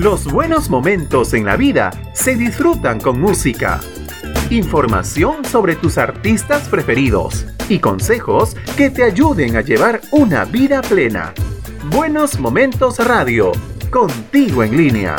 Los buenos momentos en la vida se disfrutan con música. Información sobre tus artistas preferidos y consejos que te ayuden a llevar una vida plena. Buenos Momentos Radio, contigo en línea.